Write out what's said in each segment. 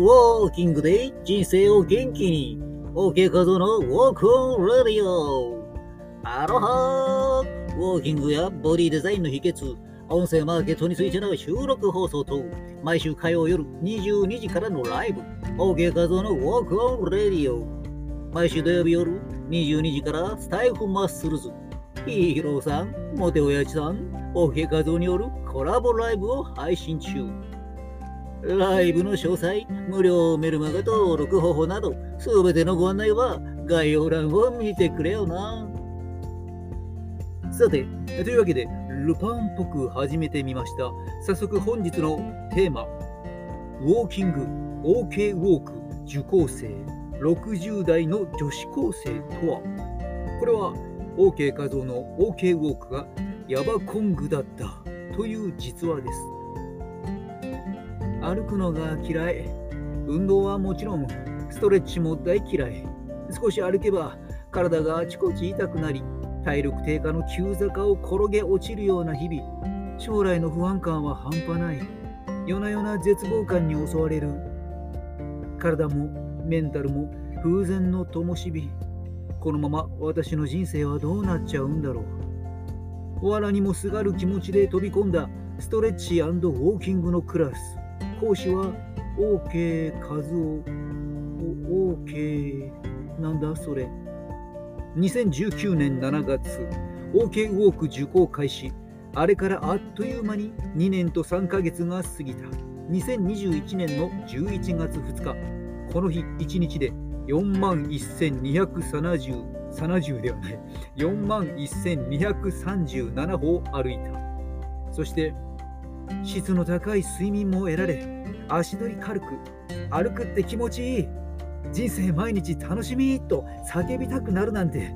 ウォーキングで人生を元気に。OK 画像の Walk On Radio。アロハ。ウォーキングやボディデザインの秘訣。音声マーケットについての収録放送と毎週火曜夜22時からのライブ。OK 画像の Walk On Radio。毎週土曜日夜22時からスタエフマッスルズ。ヒーローさん、モテおやじさん、OK 画像によるコラボライブを配信中。ライブの詳細、無料メルマガ登録方法など、すべてのご案内は概要欄を見てくれよな。さて、というわけで、ルパンっぽく始めてみました。早速本日のテーマ、ウォーキング、OK ウォーク、受講生、60代の女子高生とはこれは OK 画像の OK ウォークがヤバコングだったという実話です。歩くのが嫌い。運動はもちろん、ストレッチも大嫌い。少し歩けば体があちこち痛くなり、体力低下の急坂を転げ落ちるような日々。将来の不安感は半端ない。夜な夜な絶望感に襲われる。体もメンタルも風前の灯火。このまま私の人生はどうなっちゃうんだろう。藁にもすがる気持ちで飛び込んだストレッチウォーキングのクラス。講師は OK 和夫。OK なんだそれ。2019年7月、OK ウォーク受講開始。あれからあっという間に2年と3ヶ月が過ぎた。2021年の11月2日、この日1日で4万1270、70ではない、4万1237歩歩いた。そして、質の高い睡眠も得られ、足取り軽く、歩くって気持ちいい、人生毎日楽しみと叫びたくなるなんて、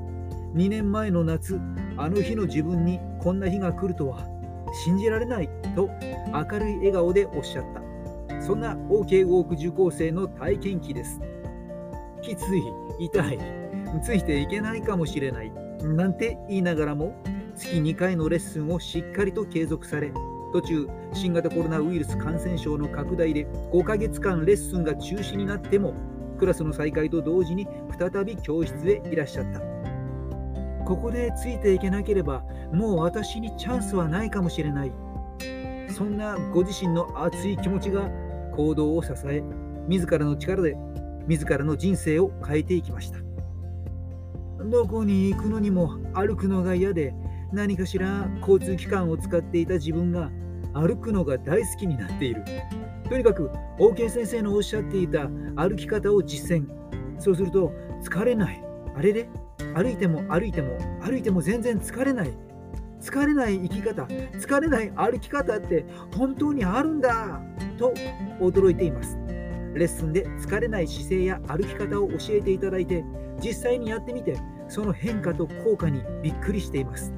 2年前の夏、あの日の自分にこんな日が来るとは信じられないと明るい笑顔でおっしゃった。そんな OK ウォーク受講生の体験記です。きつい、痛い、ついていけないかもしれない、なんて言いながらも、月2回のレッスンをしっかりと継続され、途中、新型コロナウイルス感染症の拡大で5ヶ月間レッスンが中止になっても、クラスの再開と同時に再び教室へいらっしゃった。ここでついていけなければ、もう私にチャンスはないかもしれない。そんなご自身の熱い気持ちが行動を支え、自らの力で自らの人生を変えていきました。どこに行くのにも歩くのが嫌で、何かしら交通機関を使っていた自分が歩くのが大好きになっている。とにかく OK 先生のおっしゃっていた歩き方を実践。そうすると疲れない。あれで歩いても歩いても歩いても全然疲れない。疲れない生き方、疲れない歩き方って本当にあるんだと驚いています。レッスンで疲れない姿勢や歩き方を教えていただいて、実際にやってみて、その変化と効果にびっくりしています。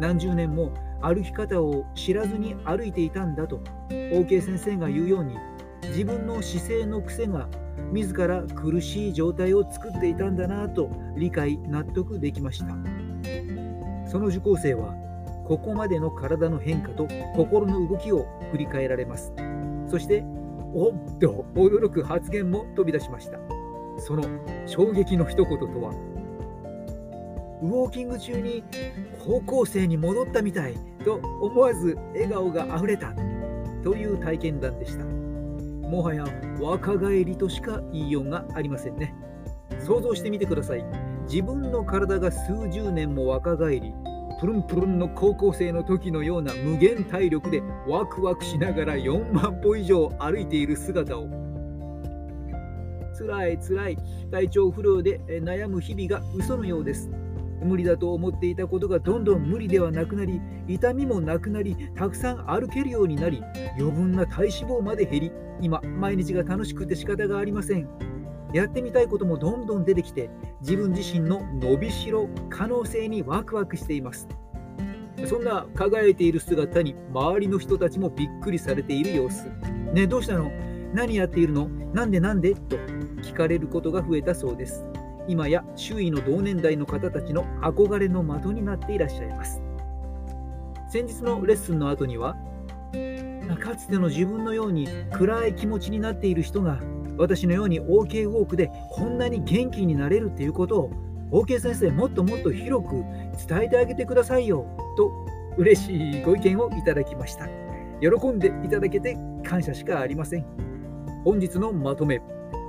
何十年も歩き方を知らずに歩いていたんだと、OK 先生が言うように、自分の姿勢の癖が自ら苦しい状態を作っていたんだなと理解、納得できました。その受講生は、ここまでの体の変化と心の動きを振り返られます。そしておっと驚く発言も飛び出しました。その衝撃の一言とは、ウォーキング中に高校生に戻ったみたいと思わず笑顔があふれたという体験談でした。もはや若返りとしか言いようがありませんね。想像してみてください。自分の体が数十年も若返り、プルンプルンの高校生の時のような無限体力でワクワクしながら4万歩以上歩いている姿をつらいつらい体調不良で悩む日々が嘘のようです無理だと思っていたことがどんどん無理ではなくなり痛みもなくなりたくさん歩けるようになり余分な体脂肪まで減り今毎日が楽しくて仕方がありません。やってみたいこともどんどん出てきて自分自身の伸びしろ可能性にワクワクしています。そんな輝いている姿に周りの人たちもびっくりされている様子。ねどうしたの？何やっているの？なんでなんで？と聞かれることが増えたそうです。今や周囲の同年代の方たちの憧れの的になっていらっしゃいます。先日のレッスンの後にはかつての自分のように暗い気持ちになっている人が私のように OK ウォークでこんなに元気になれるっていうことを OK 先生もっともっと広く伝えてあげてくださいよと嬉しいご意見をいただきました。喜んでいただけて感謝しかありません。本日のまとめ。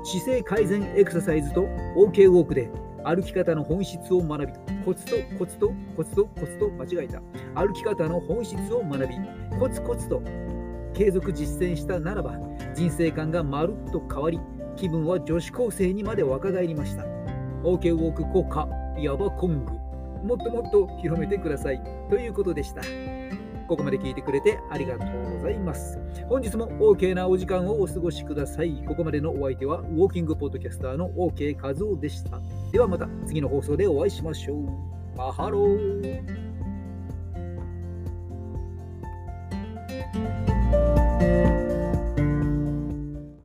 姿勢改善エクササイズと OK ウォークで歩き方の本質を学びコツとコツとコツとコツと間違えた。歩き方の本質を学びコツコツと継続実践したならば人生観がまるっと変わり気分は女子高生にまで若返りました。OK ウォーク効果ヤバコングもっともっと広めてください。ということでした。ここまで聞いてくれてありがとうございます。本日も OK なお時間をお過ごしください。ここまでのお相手はウォーキングポッドキャスターの OK 和夫でした。ではまた次の放送でお会いしましょう。マハロー。